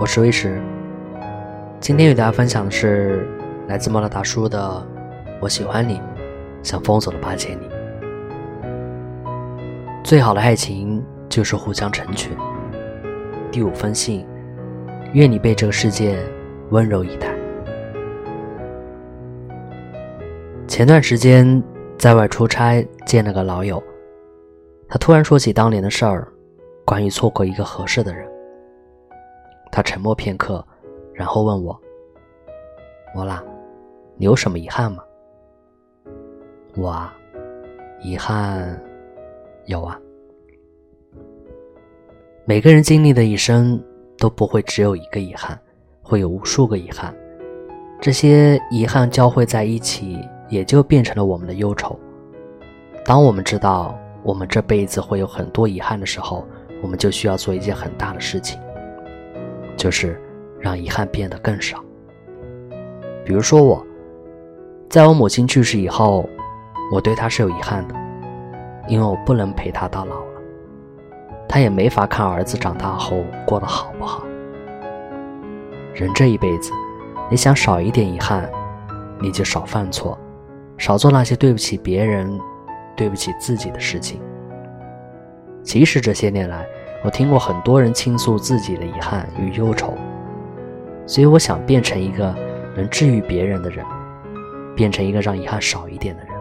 我是威驰。今天与大家分享的是来自莫拉大叔的《我喜欢你，像风走了八千里》。最好的爱情就是互相成全。第五封信，愿你被这个世界温柔以待。前段时间在外出差，见了个老友，他突然说起当年的事儿，关于错过一个合适的人。他沉默片刻，然后问我：“我啦，你有什么遗憾吗？”我啊，遗憾有啊。每个人经历的一生都不会只有一个遗憾，会有无数个遗憾。这些遗憾交汇在一起，也就变成了我们的忧愁。当我们知道我们这辈子会有很多遗憾的时候，我们就需要做一件很大的事情。就是让遗憾变得更少。比如说我，在我母亲去世以后，我对她是有遗憾的，因为我不能陪她到老了，她也没法看儿子长大后过得好不好。人这一辈子，你想少一点遗憾，你就少犯错，少做那些对不起别人、对不起自己的事情。其实这些年来，我听过很多人倾诉自己的遗憾与忧愁，所以我想变成一个能治愈别人的人，变成一个让遗憾少一点的人。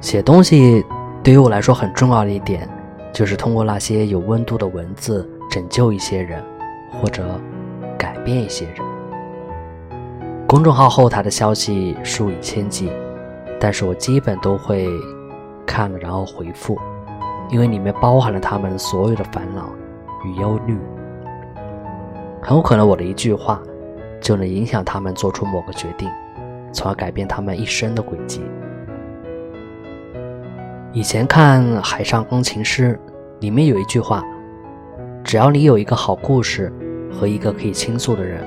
写东西对于我来说很重要的一点，就是通过那些有温度的文字拯救一些人，或者改变一些人。公众号后台的消息数以千计，但是我基本都会看了然后回复。因为里面包含了他们所有的烦恼与忧虑，很有可能我的一句话就能影响他们做出某个决定，从而改变他们一生的轨迹。以前看《海上钢琴师》，里面有一句话：“只要你有一个好故事和一个可以倾诉的人，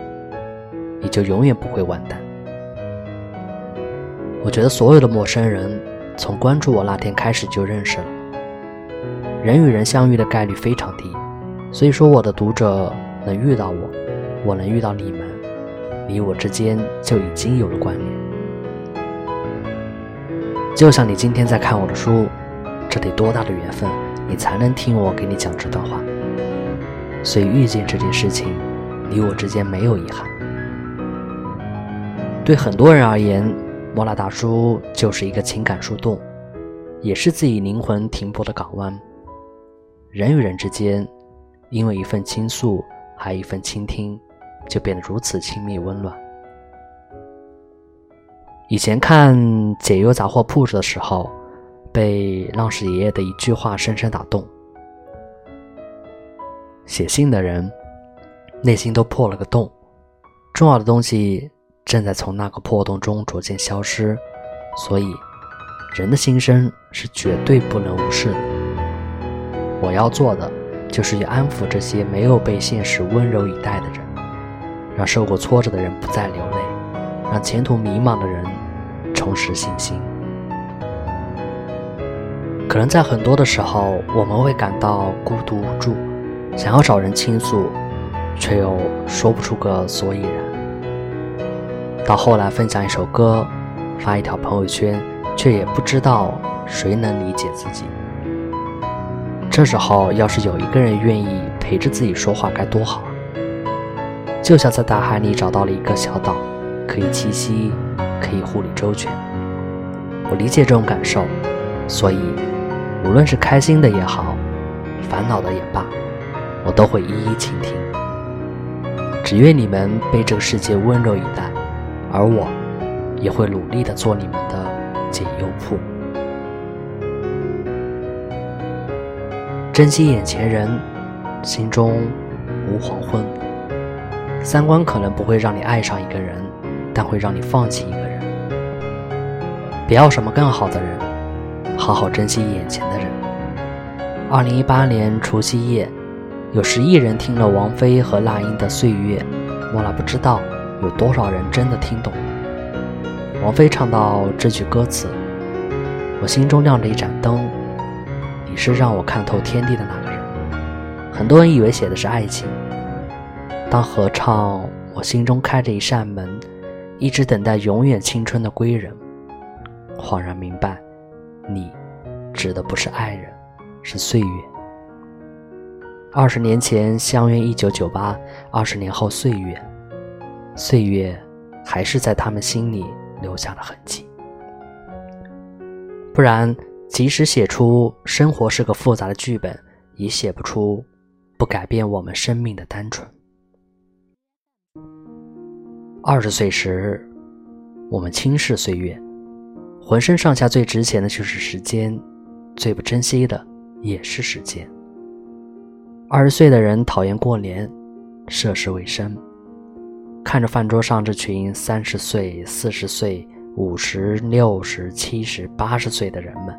你就永远不会完蛋。”我觉得所有的陌生人，从关注我那天开始就认识了。人与人相遇的概率非常低，所以说我的读者能遇到我，我能遇到你们，你我之间就已经有了关联。就像你今天在看我的书，这得多大的缘分，你才能听我给你讲这段话。所以遇见这件事情，你我之间没有遗憾。对很多人而言，莫拉大叔就是一个情感树洞，也是自己灵魂停泊的港湾。人与人之间，因为一份倾诉，还有一份倾听，就变得如此亲密温暖。以前看《解忧杂货铺》的时候，被浪矢爷爷的一句话深深打动：写信的人内心都破了个洞，重要的东西正在从那个破洞中逐渐消失，所以人的心声是绝对不能无视的。我要做的，就是要安抚这些没有被现实温柔以待的人，让受过挫折的人不再流泪，让前途迷茫的人重拾信心。可能在很多的时候，我们会感到孤独无助，想要找人倾诉，却又说不出个所以然。到后来分享一首歌，发一条朋友圈，却也不知道谁能理解自己。这时候，要是有一个人愿意陪着自己说话，该多好啊！就像在大海里找到了一个小岛，可以栖息，可以护理周全。我理解这种感受，所以无论是开心的也好，烦恼的也罢，我都会一一倾听。只愿你们被这个世界温柔以待，而我也会努力的做你们的解忧铺。珍惜眼前人，心中无黄昏。三观可能不会让你爱上一个人，但会让你放弃一个人。别要什么更好的人，好好珍惜眼前的人。二零一八年除夕夜，有十亿人听了王菲和那英的《岁月》，莫拉不知道有多少人真的听懂。王菲唱到这句歌词：“我心中亮着一盏灯。”你是让我看透天地的那个人。很多人以为写的是爱情。当合唱，我心中开着一扇门，一直等待永远青春的归人。恍然明白，你指的不是爱人，是岁月。二十年前相约一九九八，二十年后岁月，岁月还是在他们心里留下了痕迹。不然，即使写出生活是个复杂的剧本，也写不出不改变我们生命的单纯。二十岁时，我们轻视岁月，浑身上下最值钱的就是时间，最不珍惜的也是时间。二十岁的人讨厌过年，涉世未深，看着饭桌上这群三十岁、四十岁。五十六十七十八十岁的人们，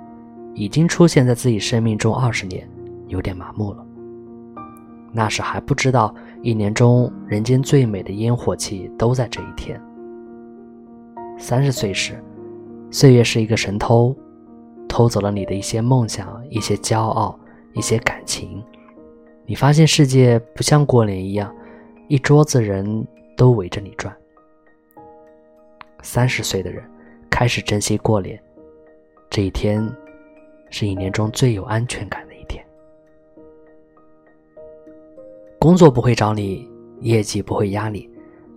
已经出现在自己生命中二十年，有点麻木了。那时还不知道，一年中人间最美的烟火气都在这一天。三十岁时，岁月是一个神偷，偷走了你的一些梦想、一些骄傲、一些感情。你发现世界不像过年一样，一桌子人都围着你转。三十岁的人开始珍惜过年，这一天是一年中最有安全感的一天。工作不会找你，业绩不会压你，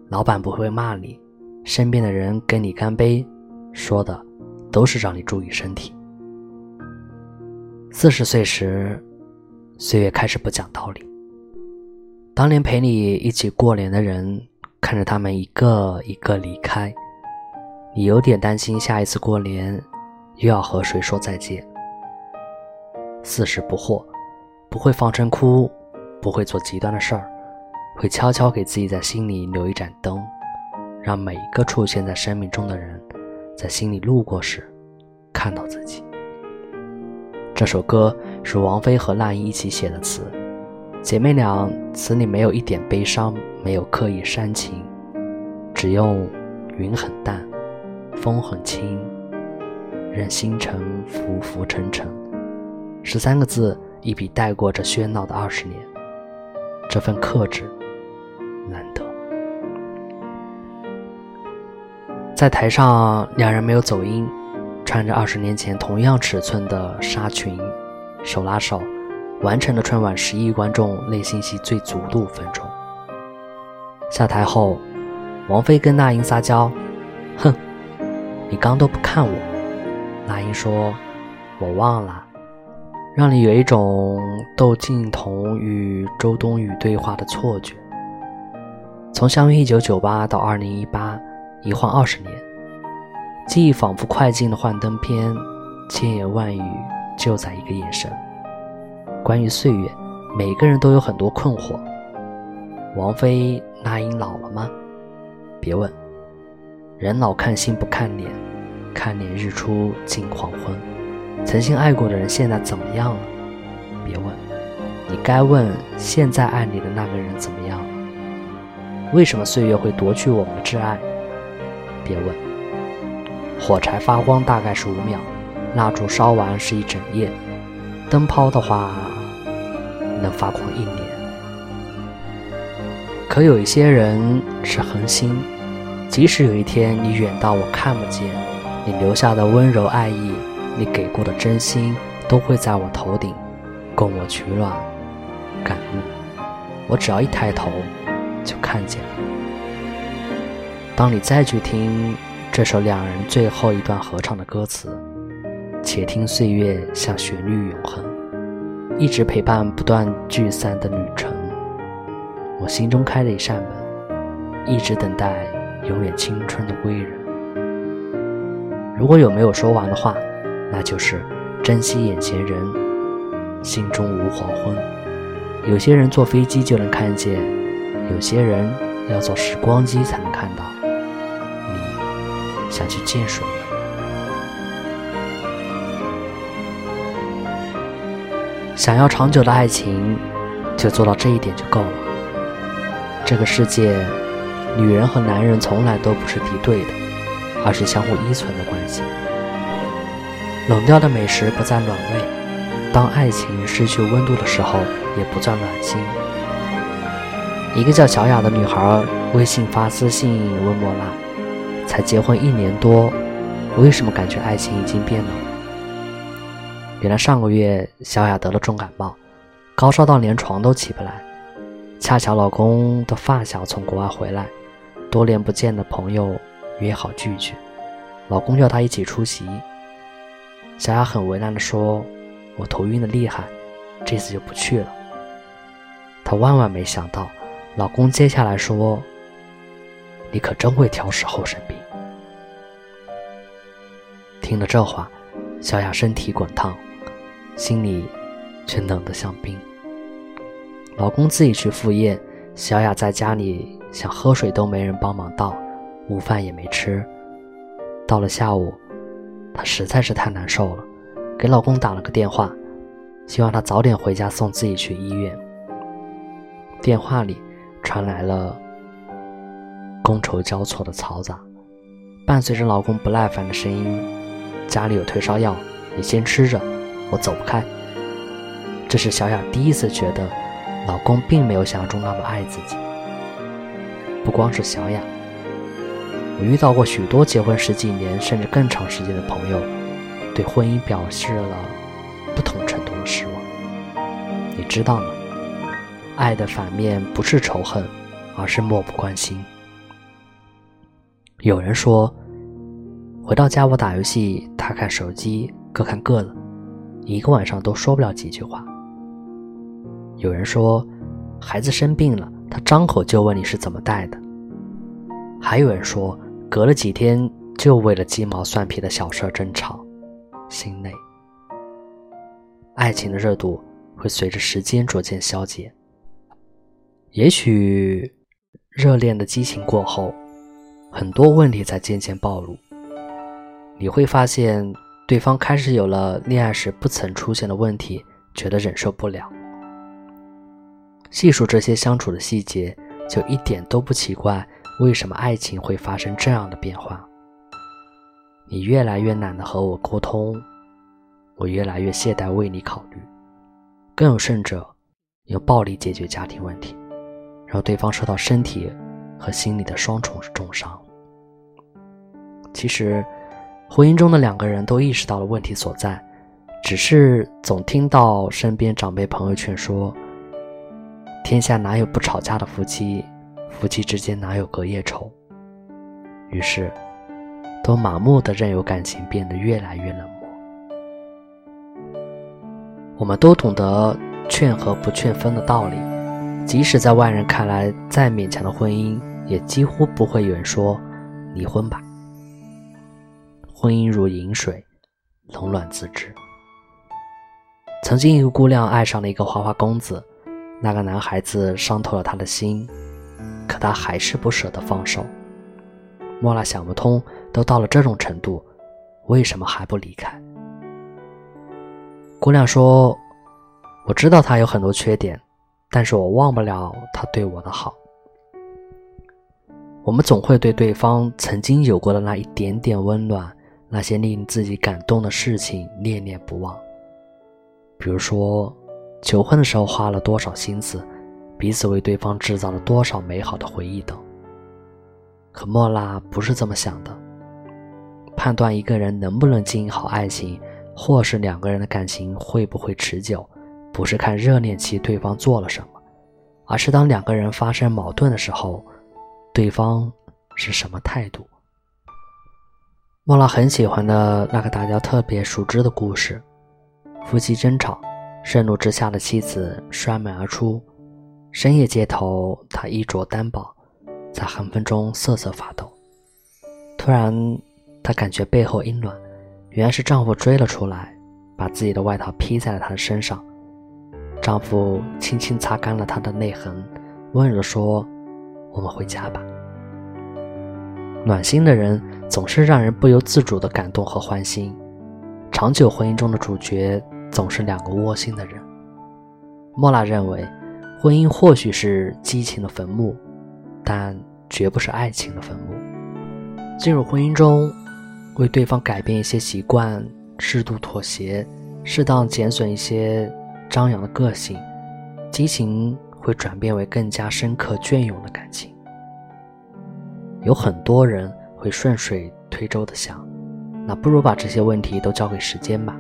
老板不会骂你，身边的人跟你干杯，说的都是让你注意身体。四十岁时，岁月开始不讲道理。当年陪你一起过年的人，看着他们一个一个离开。你有点担心，下一次过年又要和谁说再见？四十不惑，不会放声哭，不会做极端的事儿，会悄悄给自己在心里留一盏灯，让每一个出现在生命中的人，在心里路过时看到自己。这首歌是王菲和那英一起写的词，姐妹俩词里没有一点悲伤，没有刻意煽情，只用云很淡。风很轻，任星辰浮浮沉沉，十三个字一笔带过这喧闹的二十年，这份克制难得。在台上，两人没有走音，穿着二十年前同样尺寸的纱裙，手拉手，完成了春晚十亿观众内心戏最足的五分钟。下台后，王菲跟那英撒娇，哼。你刚都不看我，那英说：“我忘了。”让你有一种窦靖童与周冬雨对话的错觉。从相约一九九八到二零一八，一晃二十年，记忆仿佛快进了幻灯片，千言万语就在一个眼神。关于岁月，每个人都有很多困惑。王菲、那英老了吗？别问。人老看心不看脸，看脸日出近黄昏。曾经爱过的人现在怎么样了？别问，你该问现在爱你的那个人怎么样了？为什么岁月会夺去我们的挚爱？别问，火柴发光大概是五秒，蜡烛烧完是一整夜，灯泡的话能发光一年。可有一些人是恒星。即使有一天你远到我看不见，你留下的温柔爱意，你给过的真心，都会在我头顶，供我取暖、感悟。我只要一抬头，就看见了。当你再去听这首两人最后一段合唱的歌词，且听岁月像旋律永恒，一直陪伴不断聚散的旅程。我心中开了一扇门，一直等待。永远青春的归人。如果有没有说完的话，那就是珍惜眼前人，心中无黄昏。有些人坐飞机就能看见，有些人要坐时光机才能看到。你想去见谁？想要长久的爱情，就做到这一点就够了。这个世界。女人和男人从来都不是敌对的，而是相互依存的关系。冷掉的美食不再暖胃，当爱情失去温度的时候，也不再暖心。一个叫小雅的女孩微信发私信问莫拉：“才结婚一年多，为什么感觉爱情已经变了？”原来上个月小雅得了重感冒，高烧到连床都起不来。恰巧老公的发小从国外回来，多年不见的朋友约好聚聚，老公叫她一起出席。小雅很为难地说：“我头晕的厉害，这次就不去了。”她万万没想到，老公接下来说：“你可真会挑时候生病。”听了这话，小雅身体滚烫，心里却冷得像冰。老公自己去赴宴，小雅在家里想喝水都没人帮忙倒，午饭也没吃。到了下午。她实在是太难受了，给老公打了个电话，希望他早点回家送自己去医院。电话里传来了觥筹交错的嘈杂，伴随着老公不耐烦的声音：“家里有退烧药，你先吃着，我走不开。”这是小雅第一次觉得老公并没有想象中那么爱自己。不光是小雅。我遇到过许多结婚十几年甚至更长时间的朋友，对婚姻表示了不同程度的失望。你知道吗？爱的反面不是仇恨，而是漠不关心。有人说，回到家我打游戏，他看手机，各看各的，一个晚上都说不了几句话。有人说，孩子生病了，他张口就问你是怎么带的。还有人说。隔了几天，就为了鸡毛蒜皮的小事争吵，心累。爱情的热度会随着时间逐渐消解。也许，热恋的激情过后，很多问题才渐渐暴露。你会发现，对方开始有了恋爱时不曾出现的问题，觉得忍受不了。细数这些相处的细节，就一点都不奇怪。为什么爱情会发生这样的变化？你越来越懒得和我沟通，我越来越懈怠为你考虑，更有甚者，用暴力解决家庭问题，让对方受到身体和心理的双重重伤。其实，婚姻中的两个人都意识到了问题所在，只是总听到身边长辈朋友劝说：“天下哪有不吵架的夫妻？”夫妻之间哪有隔夜仇？于是，都麻木的任由感情变得越来越冷漠。我们都懂得劝和不劝分的道理，即使在外人看来再勉强的婚姻，也几乎不会有人说离婚吧。婚姻如饮水，冷暖自知。曾经，一个姑娘爱上了一个花花公子，那个男孩子伤透了她的心。可他还是不舍得放手。莫娜想不通，都到了这种程度，为什么还不离开？姑娘说：“我知道他有很多缺点，但是我忘不了他对我的好。我们总会对对方曾经有过的那一点点温暖，那些令自己感动的事情念念不忘。比如说，求婚的时候花了多少心思。”彼此为对方制造了多少美好的回忆等。可莫拉不是这么想的。判断一个人能不能经营好爱情，或是两个人的感情会不会持久，不是看热恋期对方做了什么，而是当两个人发生矛盾的时候，对方是什么态度。莫拉很喜欢的那个大家特别熟知的故事：夫妻争吵，盛怒之下的妻子摔门而出。深夜街头，她衣着单薄，在寒风中瑟瑟发抖。突然，她感觉背后阴暖，原来是丈夫追了出来，把自己的外套披在了她的身上。丈夫轻轻擦干了她的泪痕，温柔说：“我们回家吧。”暖心的人总是让人不由自主的感动和欢心。长久婚姻中的主角总是两个窝心的人。莫娜认为。婚姻或许是激情的坟墓，但绝不是爱情的坟墓。进入婚姻中，为对方改变一些习惯，适度妥协，适当减损一些张扬的个性，激情会转变为更加深刻隽永的感情。有很多人会顺水推舟的想，那不如把这些问题都交给时间吧，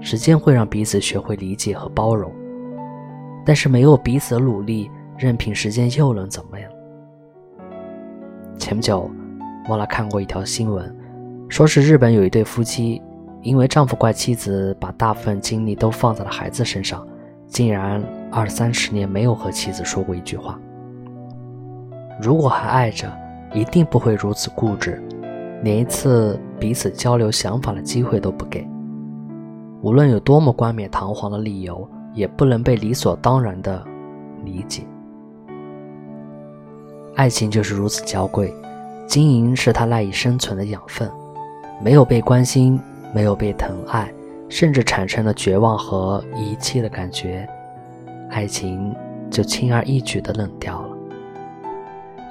时间会让彼此学会理解和包容。但是没有彼此的努力，任凭时间又能怎么样？前不久，莫拉看过一条新闻，说是日本有一对夫妻，因为丈夫怪妻子把大部分精力都放在了孩子身上，竟然二三十年没有和妻子说过一句话。如果还爱着，一定不会如此固执，连一次彼此交流想法的机会都不给。无论有多么冠冕堂皇的理由。也不能被理所当然的理解。爱情就是如此娇贵，经营是它赖以生存的养分。没有被关心，没有被疼爱，甚至产生了绝望和遗弃的感觉，爱情就轻而易举的冷掉了。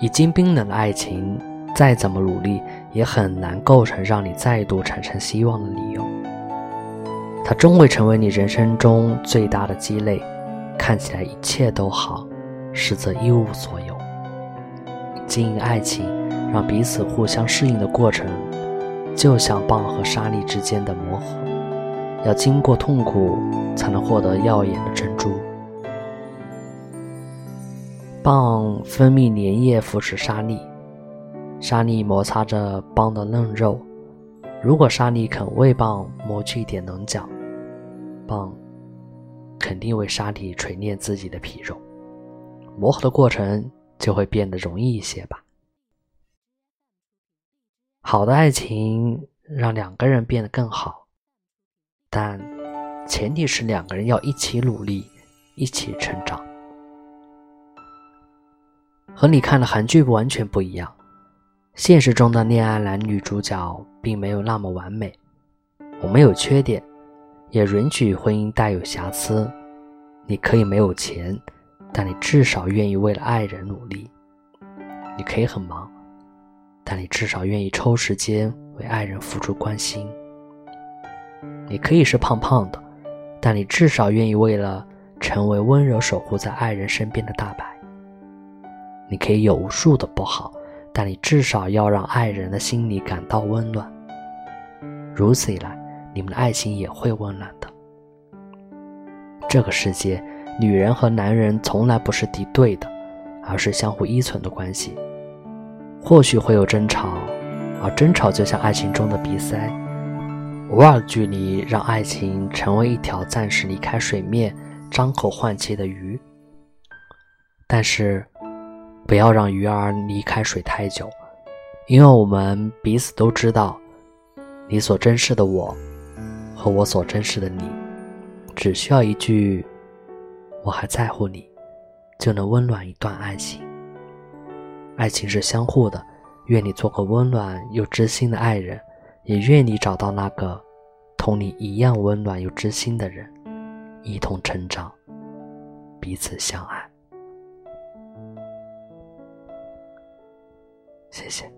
已经冰冷的爱情，再怎么努力，也很难构成让你再度产生希望的理由。它终会成为你人生中最大的鸡肋，看起来一切都好，实则一无所有。经营爱情，让彼此互相适应的过程，就像蚌和沙粒之间的磨合，要经过痛苦，才能获得耀眼的珍珠。蚌分泌粘液腐蚀沙粒，沙粒摩擦着蚌的嫩肉。如果沙粒肯为蚌磨去一点棱角，棒肯定为沙粒锤炼自己的皮肉，磨合的过程就会变得容易一些吧。好的爱情让两个人变得更好，但前提是两个人要一起努力，一起成长。和你看的韩剧完全不一样，现实中的恋爱男女主角并没有那么完美，我们有缺点。也允许婚姻带有瑕疵。你可以没有钱，但你至少愿意为了爱人努力。你可以很忙，但你至少愿意抽时间为爱人付出关心。你可以是胖胖的，但你至少愿意为了成为温柔守护在爱人身边的大白。你可以有无数的不好，但你至少要让爱人的心里感到温暖。如此一来。你们的爱情也会温暖的。这个世界，女人和男人从来不是敌对的，而是相互依存的关系。或许会有争吵，而争吵就像爱情中的鼻塞，偶尔距离让爱情成为一条暂时离开水面、张口换气的鱼。但是，不要让鱼儿离开水太久，因为我们彼此都知道，你所珍视的我。和我所珍视的你，只需要一句“我还在乎你”，就能温暖一段爱情。爱情是相互的，愿你做个温暖又知心的爱人，也愿你找到那个同你一样温暖又知心的人，一同成长，彼此相爱。谢谢。